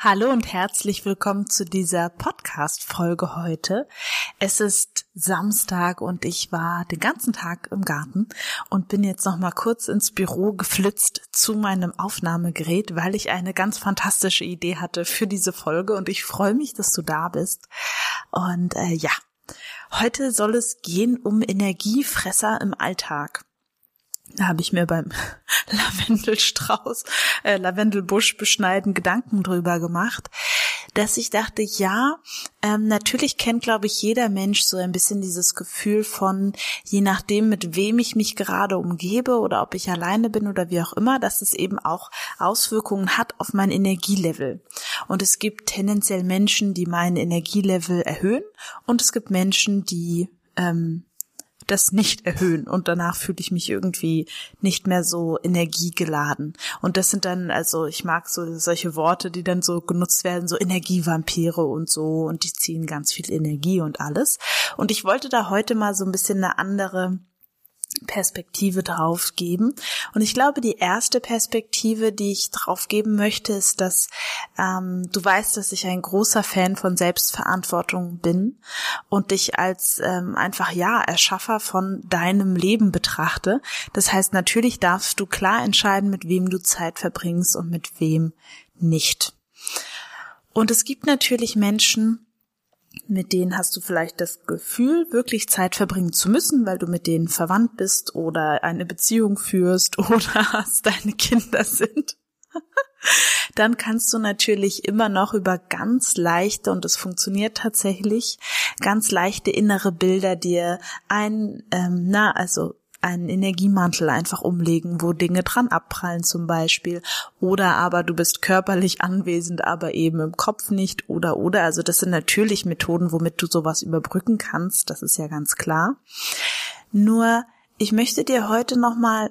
Hallo und herzlich willkommen zu dieser Podcast-Folge heute. Es ist Samstag und ich war den ganzen Tag im Garten und bin jetzt noch mal kurz ins Büro geflitzt zu meinem Aufnahmegerät, weil ich eine ganz fantastische Idee hatte für diese Folge und ich freue mich, dass du da bist. Und äh, ja, heute soll es gehen um Energiefresser im Alltag. Da habe ich mir beim Lavendelstrauß, äh, Lavendelbusch beschneiden Gedanken drüber gemacht, dass ich dachte, ja, ähm, natürlich kennt, glaube ich, jeder Mensch so ein bisschen dieses Gefühl von, je nachdem, mit wem ich mich gerade umgebe oder ob ich alleine bin oder wie auch immer, dass es eben auch Auswirkungen hat auf mein Energielevel. Und es gibt tendenziell Menschen, die mein Energielevel erhöhen und es gibt Menschen, die ähm, das nicht erhöhen und danach fühle ich mich irgendwie nicht mehr so energiegeladen. Und das sind dann, also ich mag so solche Worte, die dann so genutzt werden, so Energievampire und so und die ziehen ganz viel Energie und alles. Und ich wollte da heute mal so ein bisschen eine andere Perspektive drauf geben. Und ich glaube, die erste Perspektive, die ich drauf geben möchte, ist, dass ähm, du weißt, dass ich ein großer Fan von Selbstverantwortung bin und dich als ähm, einfach ja Erschaffer von deinem Leben betrachte. Das heißt, natürlich darfst du klar entscheiden, mit wem du Zeit verbringst und mit wem nicht. Und es gibt natürlich Menschen, mit denen hast du vielleicht das Gefühl, wirklich Zeit verbringen zu müssen, weil du mit denen verwandt bist oder eine Beziehung führst oder hast deine Kinder sind. Dann kannst du natürlich immer noch über ganz leichte, und es funktioniert tatsächlich, ganz leichte innere Bilder dir ein, ähm, na, also einen Energiemantel einfach umlegen, wo Dinge dran abprallen zum Beispiel. Oder aber du bist körperlich anwesend, aber eben im Kopf nicht. Oder, oder. Also das sind natürlich Methoden, womit du sowas überbrücken kannst. Das ist ja ganz klar. Nur, ich möchte dir heute nochmal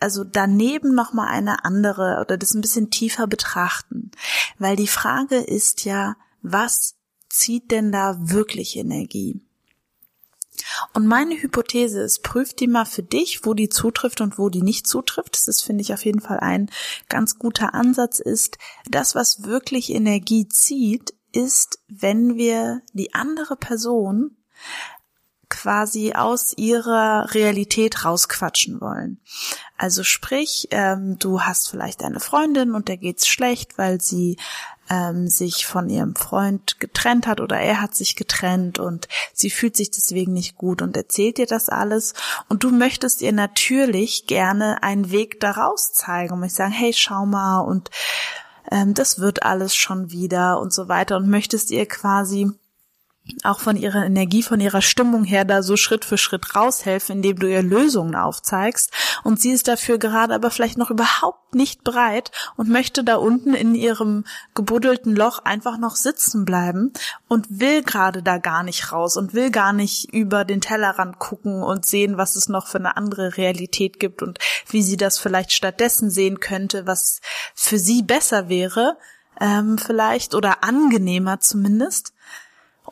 also daneben noch mal eine andere oder das ein bisschen tiefer betrachten, weil die Frage ist ja, was zieht denn da wirklich Energie? Und meine Hypothese ist, prüf die mal für dich, wo die zutrifft und wo die nicht zutrifft. Das ist, finde ich, auf jeden Fall ein ganz guter Ansatz ist, das, was wirklich Energie zieht, ist, wenn wir die andere Person quasi aus ihrer Realität rausquatschen wollen. Also sprich, ähm, du hast vielleicht eine Freundin und der geht's schlecht, weil sie ähm, sich von ihrem Freund getrennt hat oder er hat sich getrennt und sie fühlt sich deswegen nicht gut und erzählt dir das alles und du möchtest ihr natürlich gerne einen Weg daraus zeigen und möchtest sagen, hey, schau mal und ähm, das wird alles schon wieder und so weiter und möchtest ihr quasi auch von ihrer Energie, von ihrer Stimmung her da so Schritt für Schritt raushelfen, indem du ihr Lösungen aufzeigst. Und sie ist dafür gerade aber vielleicht noch überhaupt nicht bereit und möchte da unten in ihrem gebuddelten Loch einfach noch sitzen bleiben und will gerade da gar nicht raus und will gar nicht über den Tellerrand gucken und sehen, was es noch für eine andere Realität gibt und wie sie das vielleicht stattdessen sehen könnte, was für sie besser wäre, ähm, vielleicht oder angenehmer zumindest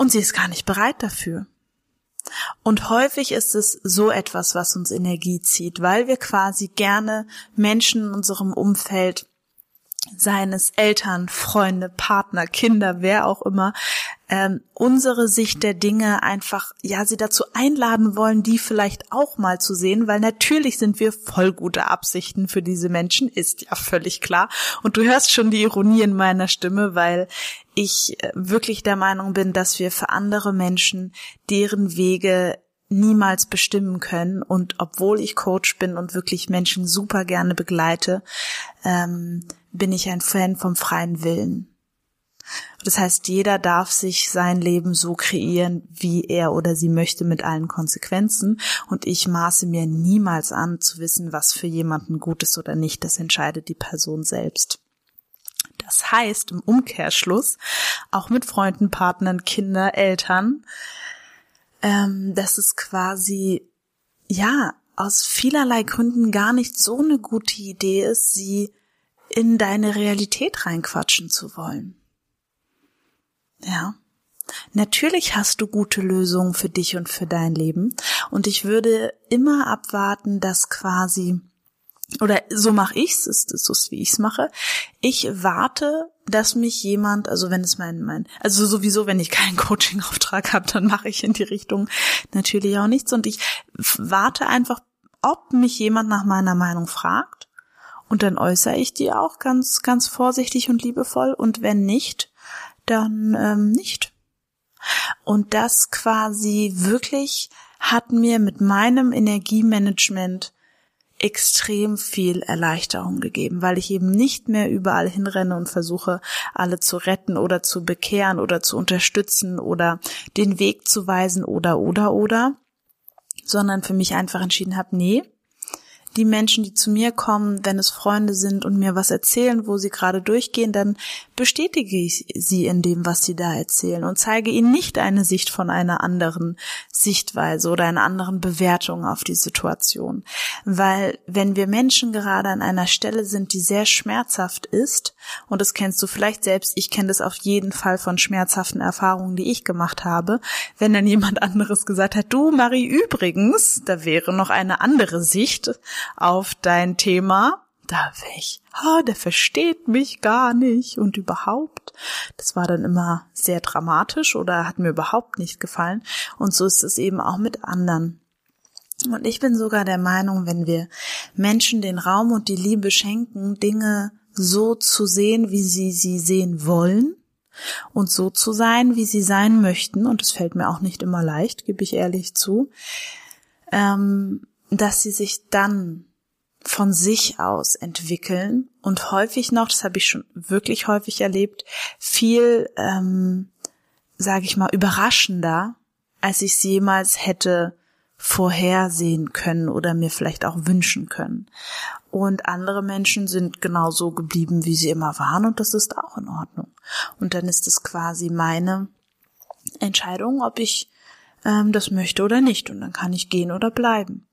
und sie ist gar nicht bereit dafür. Und häufig ist es so etwas, was uns Energie zieht, weil wir quasi gerne Menschen in unserem Umfeld seines Eltern, Freunde, Partner, Kinder, wer auch immer, ähm, unsere Sicht der Dinge einfach, ja, sie dazu einladen wollen, die vielleicht auch mal zu sehen, weil natürlich sind wir voll gute Absichten für diese Menschen, ist ja völlig klar. Und du hörst schon die Ironie in meiner Stimme, weil ich äh, wirklich der Meinung bin, dass wir für andere Menschen deren Wege niemals bestimmen können. Und obwohl ich Coach bin und wirklich Menschen super gerne begleite, ähm, bin ich ein Fan vom freien Willen. Das heißt, jeder darf sich sein Leben so kreieren, wie er oder sie möchte, mit allen Konsequenzen. Und ich maße mir niemals an, zu wissen, was für jemanden gut ist oder nicht. Das entscheidet die Person selbst. Das heißt im Umkehrschluss auch mit Freunden, Partnern, Kinder, Eltern, ähm, dass es quasi ja aus vielerlei Gründen gar nicht so eine gute Idee ist, sie in deine Realität reinquatschen zu wollen. Ja. Natürlich hast du gute Lösungen für dich und für dein Leben. Und ich würde immer abwarten, dass quasi, oder so mache ich's, ist es so, wie ich's mache. Ich warte, dass mich jemand, also wenn es mein, mein, also sowieso, wenn ich keinen Coaching-Auftrag habe, dann mache ich in die Richtung natürlich auch nichts. Und ich warte einfach, ob mich jemand nach meiner Meinung fragt. Und dann äußere ich die auch ganz, ganz vorsichtig und liebevoll. Und wenn nicht, dann ähm, nicht. Und das quasi wirklich hat mir mit meinem Energiemanagement extrem viel Erleichterung gegeben, weil ich eben nicht mehr überall hinrenne und versuche, alle zu retten oder zu bekehren oder zu unterstützen oder den Weg zu weisen oder oder oder, sondern für mich einfach entschieden habe, nee, die Menschen, die zu mir kommen, wenn es Freunde sind und mir was erzählen, wo sie gerade durchgehen, dann bestätige ich sie in dem, was sie da erzählen und zeige ihnen nicht eine Sicht von einer anderen Sichtweise oder einer anderen Bewertung auf die Situation. Weil wenn wir Menschen gerade an einer Stelle sind, die sehr schmerzhaft ist, und das kennst du vielleicht selbst, ich kenne das auf jeden Fall von schmerzhaften Erfahrungen, die ich gemacht habe, wenn dann jemand anderes gesagt hat, du Marie, übrigens, da wäre noch eine andere Sicht, auf dein Thema, da wäre ich, ha, der versteht mich gar nicht und überhaupt. Das war dann immer sehr dramatisch oder hat mir überhaupt nicht gefallen. Und so ist es eben auch mit anderen. Und ich bin sogar der Meinung, wenn wir Menschen den Raum und die Liebe schenken, Dinge so zu sehen, wie sie sie sehen wollen und so zu sein, wie sie sein möchten, und es fällt mir auch nicht immer leicht, gebe ich ehrlich zu, ähm, dass sie sich dann von sich aus entwickeln und häufig noch, das habe ich schon wirklich häufig erlebt, viel, ähm, sage ich mal, überraschender, als ich es jemals hätte vorhersehen können oder mir vielleicht auch wünschen können. Und andere Menschen sind genauso geblieben, wie sie immer waren und das ist auch in Ordnung. Und dann ist es quasi meine Entscheidung, ob ich ähm, das möchte oder nicht. Und dann kann ich gehen oder bleiben.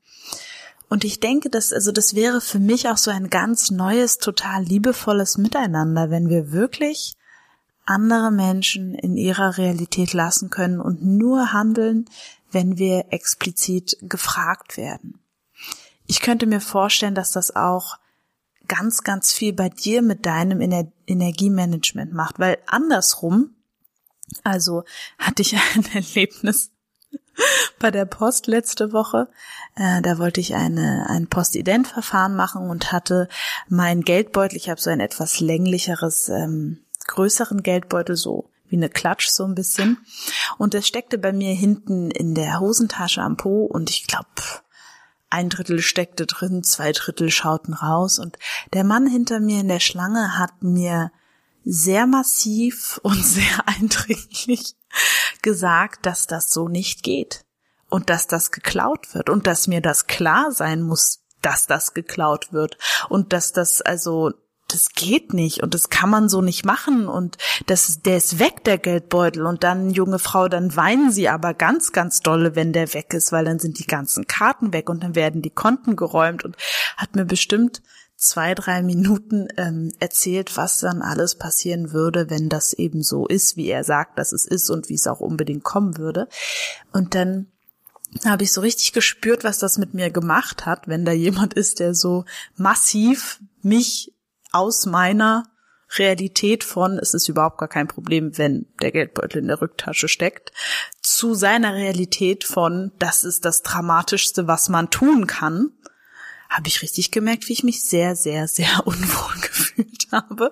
Und ich denke, dass, also das wäre für mich auch so ein ganz neues, total liebevolles Miteinander, wenn wir wirklich andere Menschen in ihrer Realität lassen können und nur handeln, wenn wir explizit gefragt werden. Ich könnte mir vorstellen, dass das auch ganz, ganz viel bei dir mit deinem Ener Energiemanagement macht, weil andersrum, also hatte ich ein Erlebnis, bei der Post letzte Woche. Äh, da wollte ich eine, ein Postident-Verfahren machen und hatte meinen Geldbeutel, ich habe so ein etwas länglicheres, ähm, größeren Geldbeutel, so wie eine Klatsch so ein bisschen. Und das steckte bei mir hinten in der Hosentasche am Po und ich glaube, ein Drittel steckte drin, zwei Drittel schauten raus und der Mann hinter mir in der Schlange hat mir sehr massiv und sehr eindringlich gesagt, dass das so nicht geht und dass das geklaut wird und dass mir das klar sein muss, dass das geklaut wird und dass das also das geht nicht und das kann man so nicht machen und das, der ist weg, der Geldbeutel und dann, junge Frau, dann weinen sie aber ganz, ganz dolle, wenn der weg ist, weil dann sind die ganzen Karten weg und dann werden die Konten geräumt und hat mir bestimmt zwei, drei Minuten ähm, erzählt, was dann alles passieren würde, wenn das eben so ist, wie er sagt, dass es ist und wie es auch unbedingt kommen würde. Und dann habe ich so richtig gespürt, was das mit mir gemacht hat, wenn da jemand ist, der so massiv mich aus meiner Realität von, es ist überhaupt gar kein Problem, wenn der Geldbeutel in der Rücktasche steckt, zu seiner Realität von, das ist das Dramatischste, was man tun kann, habe ich richtig gemerkt, wie ich mich sehr, sehr, sehr unwohl gefühlt habe.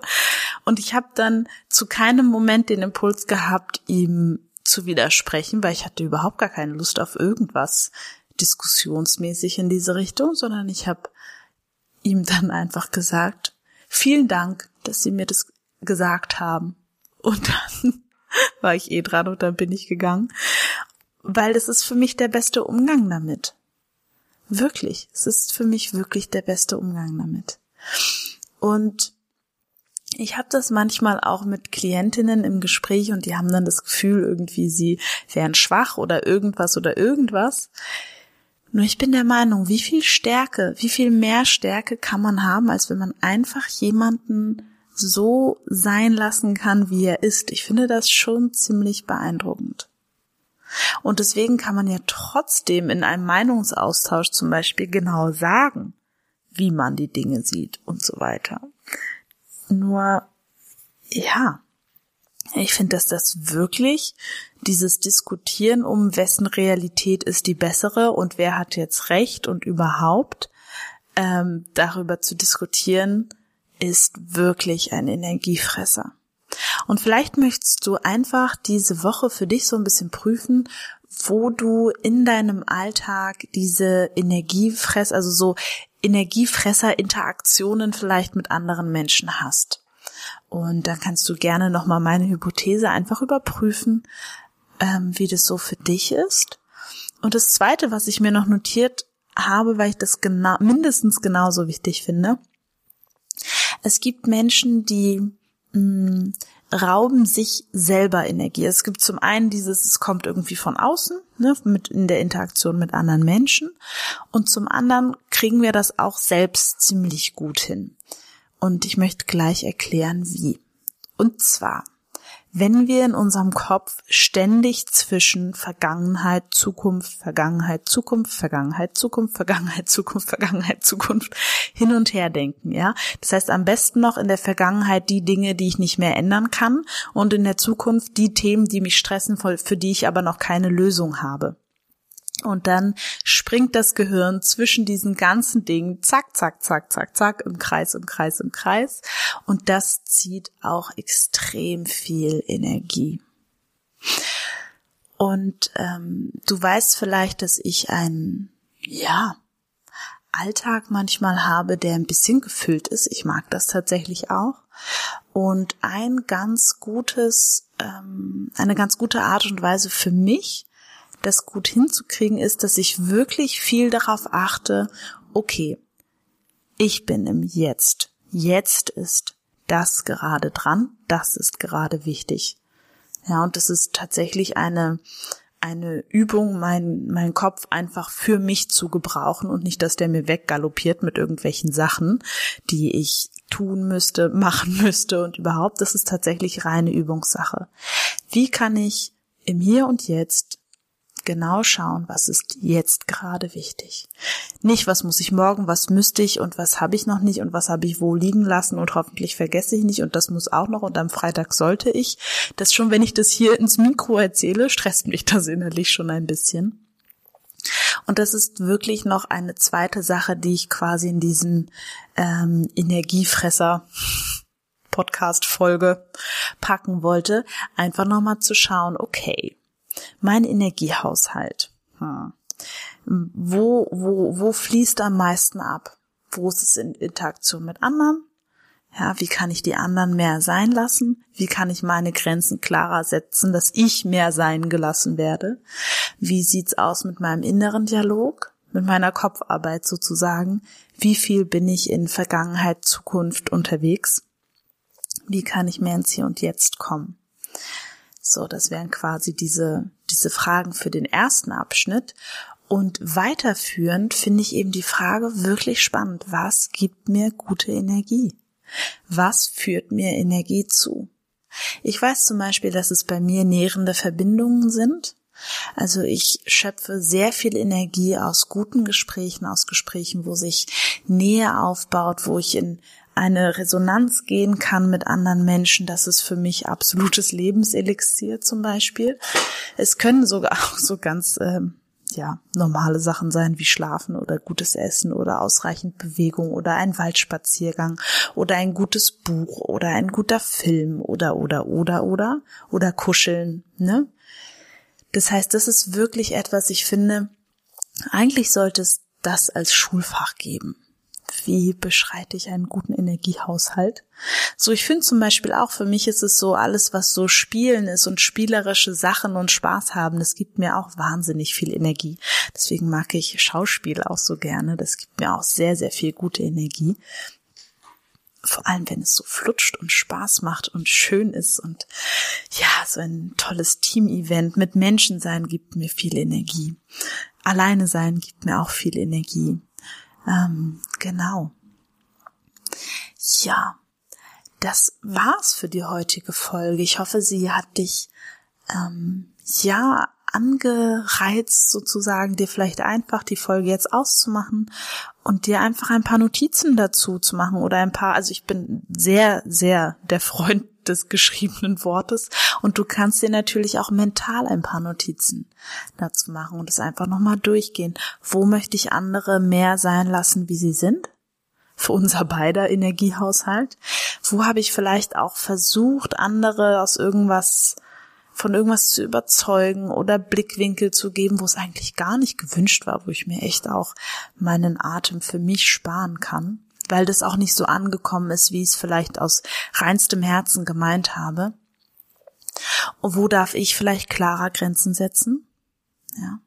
Und ich habe dann zu keinem Moment den Impuls gehabt, ihm zu widersprechen, weil ich hatte überhaupt gar keine Lust auf irgendwas diskussionsmäßig in diese Richtung, sondern ich habe ihm dann einfach gesagt, vielen Dank, dass Sie mir das gesagt haben. Und dann war ich eh dran und dann bin ich gegangen, weil das ist für mich der beste Umgang damit. Wirklich. Es ist für mich wirklich der beste Umgang damit. Und Ich habe das manchmal auch mit Klientinnen im Gespräch und die haben dann das Gefühl, irgendwie sie wären schwach oder irgendwas oder irgendwas. Nur ich bin der Meinung, wie viel Stärke, wie viel mehr Stärke kann man haben, als wenn man einfach jemanden so sein lassen kann, wie er ist. Ich finde das schon ziemlich beeindruckend. Und deswegen kann man ja trotzdem in einem Meinungsaustausch zum Beispiel genau sagen, wie man die Dinge sieht und so weiter. Nur, ja, ich finde, dass das wirklich dieses Diskutieren um wessen Realität ist die bessere und wer hat jetzt recht und überhaupt ähm, darüber zu diskutieren, ist wirklich ein Energiefresser. Und vielleicht möchtest du einfach diese Woche für dich so ein bisschen prüfen, wo du in deinem Alltag diese Energiefress, also so Energiefresser-Interaktionen vielleicht mit anderen Menschen hast. Und dann kannst du gerne nochmal meine Hypothese einfach überprüfen, ähm, wie das so für dich ist. Und das zweite, was ich mir noch notiert habe, weil ich das genau, mindestens genauso wichtig finde, es gibt Menschen, die mh, rauben sich selber Energie. Es gibt zum einen dieses, es kommt irgendwie von außen, ne, mit in der Interaktion mit anderen Menschen, und zum anderen kriegen wir das auch selbst ziemlich gut hin. Und ich möchte gleich erklären, wie. Und zwar wenn wir in unserem Kopf ständig zwischen Vergangenheit, Zukunft, Vergangenheit, Zukunft, Vergangenheit, Zukunft, Vergangenheit, Zukunft, Vergangenheit, Zukunft hin und her denken, ja. Das heißt, am besten noch in der Vergangenheit die Dinge, die ich nicht mehr ändern kann und in der Zukunft die Themen, die mich stressen, für die ich aber noch keine Lösung habe. Und dann springt das Gehirn zwischen diesen ganzen Dingen, zack, zack, zack, zack, zack, im Kreis, im Kreis, im Kreis. Und das zieht auch extrem viel Energie. Und ähm, du weißt vielleicht, dass ich einen, ja, Alltag manchmal habe, der ein bisschen gefüllt ist. Ich mag das tatsächlich auch. Und ein ganz gutes, ähm, eine ganz gute Art und Weise für mich, das gut hinzukriegen, ist, dass ich wirklich viel darauf achte, okay, ich bin im Jetzt. Jetzt ist das gerade dran, das ist gerade wichtig. Ja, und das ist tatsächlich eine, eine Übung, mein, mein Kopf einfach für mich zu gebrauchen und nicht, dass der mir weggaloppiert mit irgendwelchen Sachen, die ich tun müsste, machen müsste und überhaupt, das ist tatsächlich reine Übungssache. Wie kann ich im Hier und Jetzt genau schauen, was ist jetzt gerade wichtig. Nicht, was muss ich morgen, was müsste ich und was habe ich noch nicht und was habe ich wo liegen lassen und hoffentlich vergesse ich nicht und das muss auch noch und am Freitag sollte ich. Das schon, wenn ich das hier ins Mikro erzähle, stresst mich das innerlich schon ein bisschen. Und das ist wirklich noch eine zweite Sache, die ich quasi in diesen ähm, Energiefresser Podcast-Folge packen wollte, einfach nochmal zu schauen, okay, mein Energiehaushalt. Hm. Wo, wo, wo fließt am meisten ab? Wo ist es in Interaktion mit anderen? Ja, wie kann ich die anderen mehr sein lassen? Wie kann ich meine Grenzen klarer setzen, dass ich mehr sein gelassen werde? Wie sieht's aus mit meinem inneren Dialog? Mit meiner Kopfarbeit sozusagen? Wie viel bin ich in Vergangenheit, Zukunft unterwegs? Wie kann ich mehr ins Hier und Jetzt kommen? So, das wären quasi diese, diese Fragen für den ersten Abschnitt. Und weiterführend finde ich eben die Frage wirklich spannend. Was gibt mir gute Energie? Was führt mir Energie zu? Ich weiß zum Beispiel, dass es bei mir nährende Verbindungen sind. Also ich schöpfe sehr viel Energie aus guten Gesprächen, aus Gesprächen, wo sich Nähe aufbaut, wo ich in eine Resonanz gehen kann mit anderen Menschen, das ist für mich absolutes Lebenselixier zum Beispiel. Es können sogar auch so ganz ähm, ja normale Sachen sein wie Schlafen oder gutes Essen oder ausreichend Bewegung oder ein Waldspaziergang oder ein gutes Buch oder ein guter Film oder oder oder oder oder Kuscheln. Ne? Das heißt, das ist wirklich etwas. Ich finde, eigentlich sollte es das als Schulfach geben wie beschreite ich einen guten Energiehaushalt? So, ich finde zum Beispiel auch, für mich ist es so, alles, was so Spielen ist und spielerische Sachen und Spaß haben, das gibt mir auch wahnsinnig viel Energie. Deswegen mag ich Schauspiel auch so gerne. Das gibt mir auch sehr, sehr viel gute Energie. vor allem wenn es so flutscht und Spaß macht und schön ist und ja, so ein tolles Team-Event mit Menschen sein gibt mir viel Energie. Alleine sein gibt mir auch viel Energie. Ähm, genau. Ja, das war's für die heutige Folge. Ich hoffe, sie hat dich ähm, ja angereizt, sozusagen, dir vielleicht einfach die Folge jetzt auszumachen und dir einfach ein paar Notizen dazu zu machen oder ein paar, also ich bin sehr, sehr der Freund des geschriebenen Wortes und du kannst dir natürlich auch mental ein paar Notizen dazu machen und es einfach nochmal durchgehen. Wo möchte ich andere mehr sein lassen, wie sie sind? Für unser beider Energiehaushalt. Wo habe ich vielleicht auch versucht, andere aus irgendwas von irgendwas zu überzeugen oder Blickwinkel zu geben, wo es eigentlich gar nicht gewünscht war, wo ich mir echt auch meinen Atem für mich sparen kann, weil das auch nicht so angekommen ist, wie ich es vielleicht aus reinstem Herzen gemeint habe. Und wo darf ich vielleicht klarer Grenzen setzen? Ja.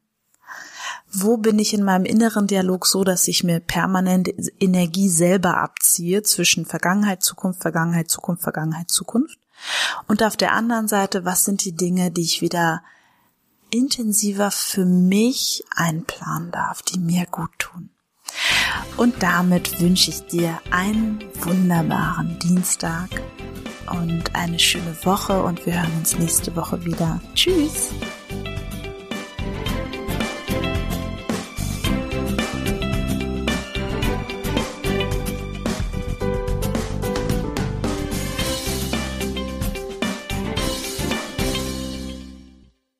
Wo bin ich in meinem inneren Dialog so, dass ich mir permanent Energie selber abziehe zwischen Vergangenheit, Zukunft, Vergangenheit, Zukunft, Vergangenheit, Zukunft? Und auf der anderen Seite, was sind die Dinge, die ich wieder intensiver für mich einplanen darf, die mir gut tun? Und damit wünsche ich dir einen wunderbaren Dienstag und eine schöne Woche und wir hören uns nächste Woche wieder. Tschüss!